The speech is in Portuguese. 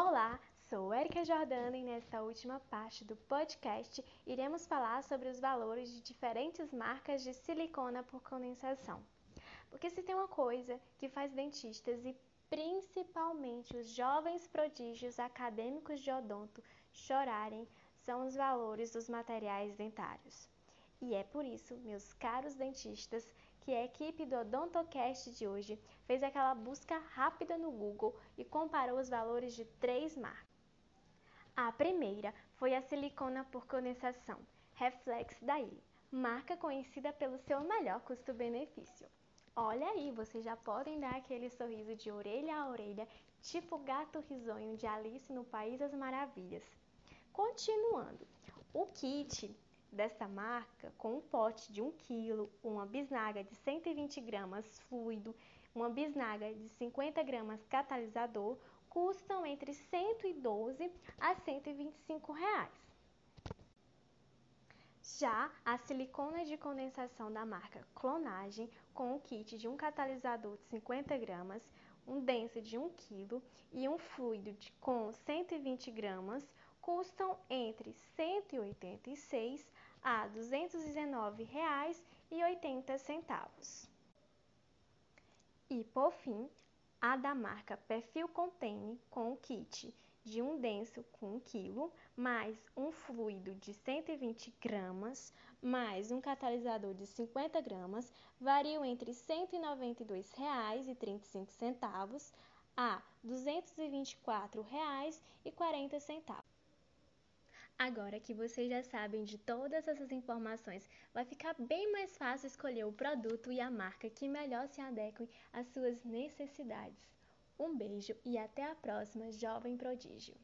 Olá, sou Erika Jordana e nesta última parte do podcast iremos falar sobre os valores de diferentes marcas de silicona por condensação. Porque se tem uma coisa que faz dentistas e principalmente os jovens prodígios acadêmicos de odonto chorarem, são os valores dos materiais dentários. E é por isso, meus caros dentistas, que a equipe do Odontocast de hoje fez aquela busca rápida no Google e comparou os valores de três marcas. A primeira foi a silicona por condensação, Reflex da Ilha, marca conhecida pelo seu melhor custo-benefício. Olha aí, vocês já podem dar aquele sorriso de orelha a orelha, tipo gato risonho de Alice no País das Maravilhas. Continuando, o kit desta marca com um pote de 1 kg, uma bisnaga de 120 gramas fluido, uma bisnaga de 50 gramas catalisador, custam entre 112 a 125 reais. Já a silicona de condensação da marca Clonagem, com um kit de um catalisador de 50 gramas, um denso de 1 kg e um fluido de, com 120 gramas, custam entre 186 a R$ 219,80. E por fim, a da marca Perfil Container com o kit de um denso com 1 kg, mais um fluido de 120 gramas, mais um catalisador de 50 gramas, variam entre R$ 192,35 a R$ 224,40. Agora que vocês já sabem de todas essas informações, vai ficar bem mais fácil escolher o produto e a marca que melhor se adequem às suas necessidades. Um beijo e até a próxima, jovem prodígio!